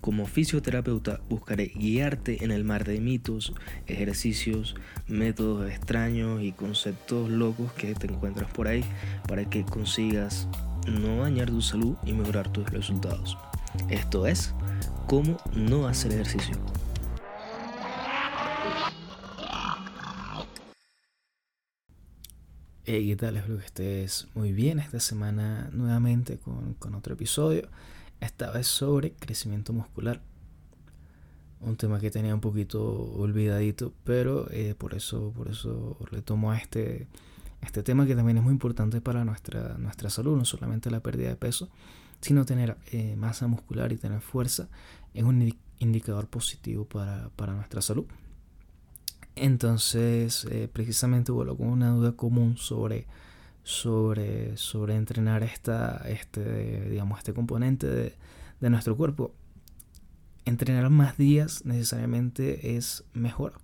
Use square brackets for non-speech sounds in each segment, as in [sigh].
Como fisioterapeuta buscaré guiarte en el mar de mitos, ejercicios, métodos extraños y conceptos locos que te encuentras por ahí para que consigas no dañar tu salud y mejorar tus resultados. Esto es, cómo no hacer ejercicio. Hey, ¿qué tal? Espero que estés muy bien esta semana nuevamente con, con otro episodio esta vez sobre crecimiento muscular. Un tema que tenía un poquito olvidadito, pero eh, por eso, por eso retomo a este, este tema que también es muy importante para nuestra, nuestra salud, no solamente la pérdida de peso, sino tener eh, masa muscular y tener fuerza es un indicador positivo para, nuestra salud. Entonces, eh, precisamente vuelvo con una duda común sobre sobre, sobre entrenar esta, este, digamos, este componente de, de nuestro cuerpo. Entrenar más días necesariamente es mejor.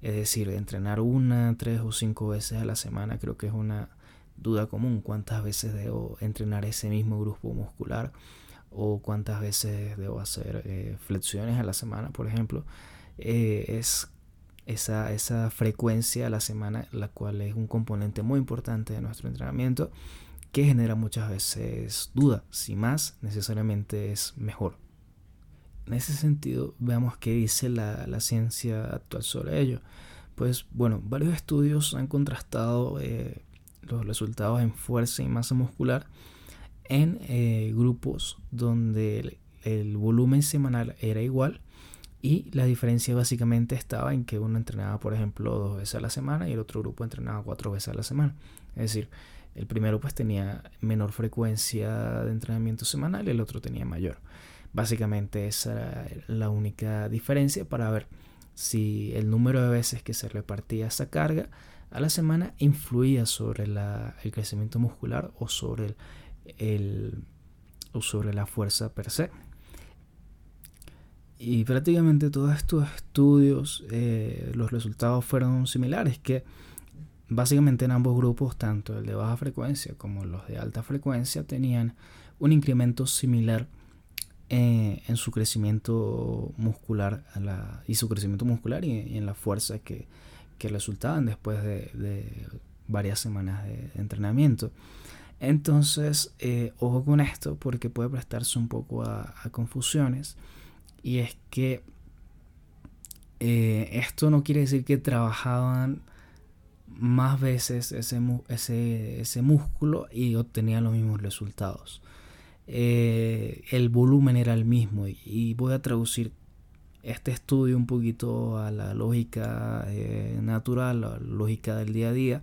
Es decir, entrenar una, tres o cinco veces a la semana creo que es una duda común. ¿Cuántas veces debo entrenar ese mismo grupo muscular? O cuántas veces debo hacer eh, flexiones a la semana, por ejemplo. Eh, es esa, esa frecuencia a la semana, la cual es un componente muy importante de nuestro entrenamiento, que genera muchas veces duda, si más necesariamente es mejor. En ese sentido, veamos qué dice la, la ciencia actual sobre ello. Pues bueno, varios estudios han contrastado eh, los resultados en fuerza y masa muscular en eh, grupos donde el volumen semanal era igual y la diferencia básicamente estaba en que uno entrenaba, por ejemplo, dos veces a la semana y el otro grupo entrenaba cuatro veces a la semana. Es decir, el primero pues tenía menor frecuencia de entrenamiento semanal y el otro tenía mayor. Básicamente esa era la única diferencia para ver si el número de veces que se repartía esa carga a la semana influía sobre el crecimiento muscular o sobre, el, o sobre la fuerza per se. Y prácticamente todos estos estudios, eh, los resultados fueron similares, que básicamente en ambos grupos, tanto el de baja frecuencia como los de alta frecuencia, tenían un incremento similar eh, en su crecimiento muscular y su crecimiento muscular y, en la fuerza que, resultaban después de, varias semanas de, entrenamiento. Entonces, eh, ojo con esto porque puede prestarse un poco a confusiones y es que eh, esto no quiere decir que trabajaban más veces ese, ese, músculo y obtenían los mismos resultados. Eh, el volumen era el mismo y, voy a traducir este estudio un poquito a la lógica eh, natural, la lógica del día a día,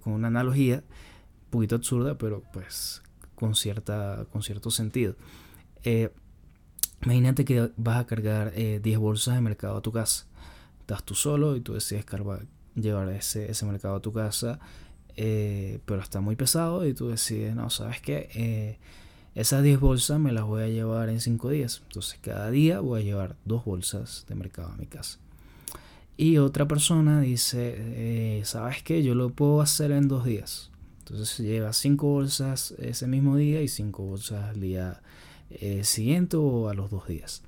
con una analogía un poquito absurda, pero pues con, cierta, con cierto sentido. Imagínate que vas a cargar 10 eh, bolsas de mercado a tu casa. Estás tú solo y tú decides llevar ese, ese mercado a tu casa, eh, pero está muy pesado y tú decides, no, sabes qué, eh, esas 10 bolsas me las voy a llevar en 5 días. Entonces cada día voy a llevar dos bolsas de mercado a mi casa. Y otra persona dice, sabes qué, yo lo puedo hacer en dos días. Entonces lleva 5 bolsas ese mismo día y 5 bolsas al día eh, siguiente o a los dos días.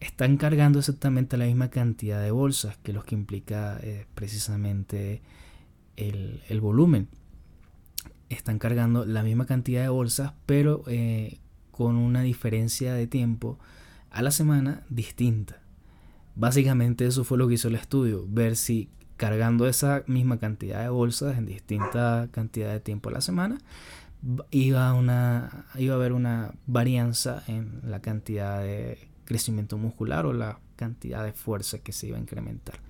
Están cargando exactamente la misma cantidad de bolsas que los que implica eh, precisamente el, volumen. Están cargando la misma cantidad de bolsas, pero eh, con una diferencia de tiempo a la semana distinta. Básicamente eso fue lo que hizo el estudio, ver si cargando esa misma cantidad de bolsas en distinta cantidad de tiempo a la semana, iba, una, iba a haber una varianza en la cantidad de crecimiento muscular o la cantidad de fuerza que se iba a incrementar.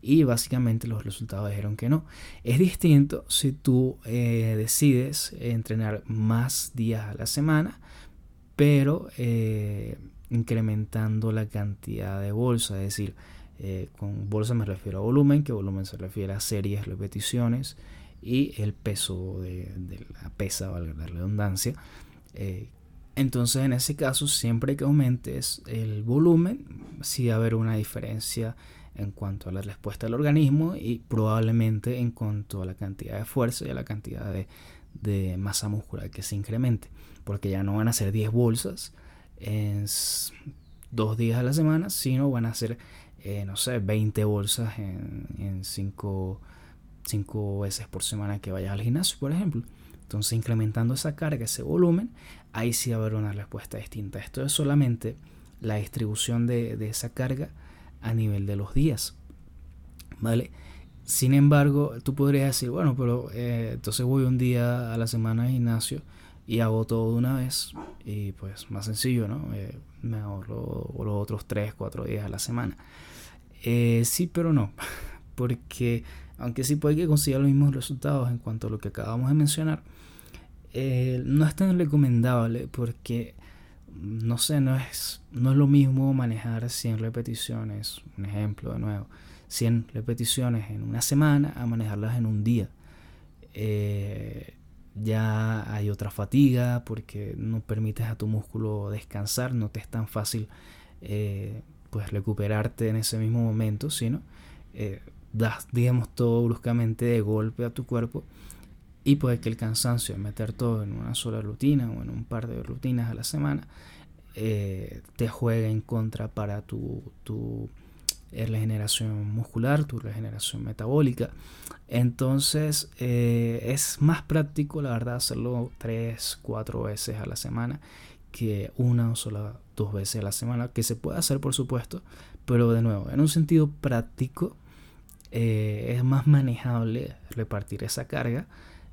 Y básicamente los resultados dijeron que no. Es distinto si tú eh, decides entrenar más días a la semana, pero eh, incrementando la cantidad de bolsa, es decir, eh, con bolsa me refiero a volumen, que volumen se refiere a series, repeticiones y el peso de, la pesa, valga la redundancia. Eh, entonces en ese caso, siempre que aumentes el volumen, sí va a haber una diferencia en cuanto a la respuesta del organismo y probablemente en cuanto a la cantidad de fuerza y a la cantidad de, masa muscular que se incremente. Porque ya no van a ser 10 bolsas en dos días a la semana, sino van a ser, eh, no sé, 20 bolsas en 5 veces por semana que vayas al gimnasio, por ejemplo. Entonces, incrementando esa carga, ese volumen, ahí sí va a haber una respuesta distinta. Esto es solamente la distribución de, de esa carga a nivel de los días. ¿Vale? Sin embargo, tú podrías decir, bueno, pero eh, entonces voy un día a la semana al gimnasio y hago todo de una vez y pues más sencillo, ¿no? Eh, me ahorro los otros 3, 4 días a la semana. Eh, sí, pero no, [laughs] porque aunque sí puede que consiga los mismos resultados en cuanto a lo que acabamos de mencionar, no es tan recomendable porque, no sé, no es, no es lo mismo manejar 100 repeticiones, un ejemplo de nuevo, 100 repeticiones en una semana a manejarlas en un día. Eh, ya hay otra fatiga porque no permites a tu músculo descansar, no te es tan fácil eh, pues recuperarte en ese mismo momento, sino eh, das, digamos, todo bruscamente de golpe a tu cuerpo y puede que el cansancio de meter todo en una sola rutina o en un par de rutinas a la semana te juegue en contra para tu, tu regeneración muscular, tu regeneración metabólica. Entonces eh, es más práctico, la verdad, hacerlo tres, cuatro veces a la semana que una o sola dos veces a la semana, que se puede hacer por supuesto, pero de nuevo, en un sentido práctico eh, es más manejable repartir esa carga.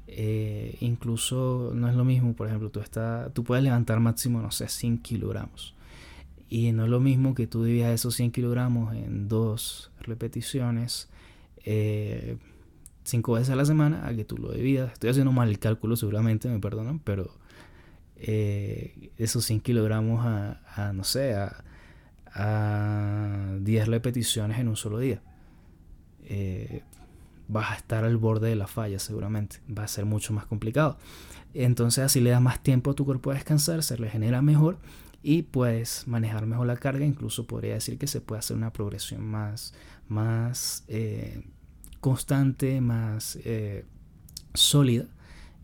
Eh, incluso no es lo mismo, por ejemplo, tú, está, tú puedes levantar máximo, no sé, 100 kilogramos. Y no es lo mismo que tú dividas esos 100 kilogramos en dos repeticiones eh, cinco veces a la semana a que tú lo dividas. Estoy haciendo mal el cálculo seguramente, me perdonan, pero eh, esos 100 kilogramos a, no sé, a, a 10 repeticiones en un solo día. Eh, vas a estar al borde de la falla seguramente. Va a ser mucho más complicado. Entonces así le das más tiempo a tu cuerpo a descansar, se regenera mejor y puedes manejar mejor la carga. Incluso podría decir que se puede hacer una progresión más, más eh, constante, más eh, sólida,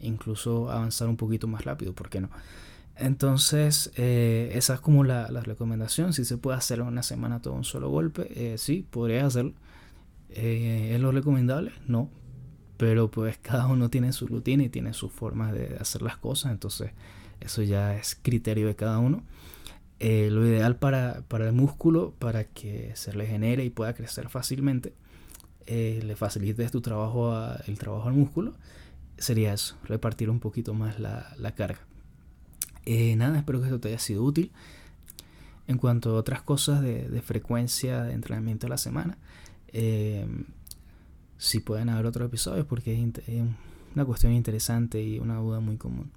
incluso avanzar un poquito más rápido, ¿por qué no? Entonces, esa es como la, recomendación. Si se puede hacer una semana todo un solo golpe, sí, podría hacerlo. ¿Es lo recomendable? No. Pero pues [laughs] cada uno tiene su rutina y tiene sus formas de hacer las cosas. Entonces, eso ya es criterio de cada uno. Eh, lo ideal para, el músculo, para que se regenere y pueda crecer fácilmente, eh, le facilites tu trabajo el trabajo al músculo, sería eso, repartir un poquito más la, carga. Eh, nada, espero que esto te haya sido útil. En cuanto a otras cosas de, frecuencia de entrenamiento a la semana, si pueden haber otros episodios porque es una cuestión interesante y una duda muy común.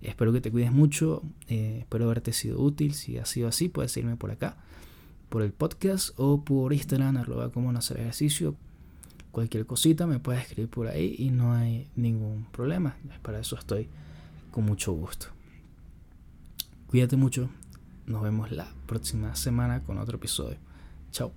Espero que te cuides mucho, eh, espero haberte sido útil. Si ha sido así, puedes seguirme por acá, por el podcast o por Instagram, arroba como no hacer ejercicio. Cualquier cosita me puedes escribir por ahí y no hay ningún problema. Para eso estoy con mucho gusto. Cuídate mucho. Nos vemos la próxima semana con otro episodio. Chao.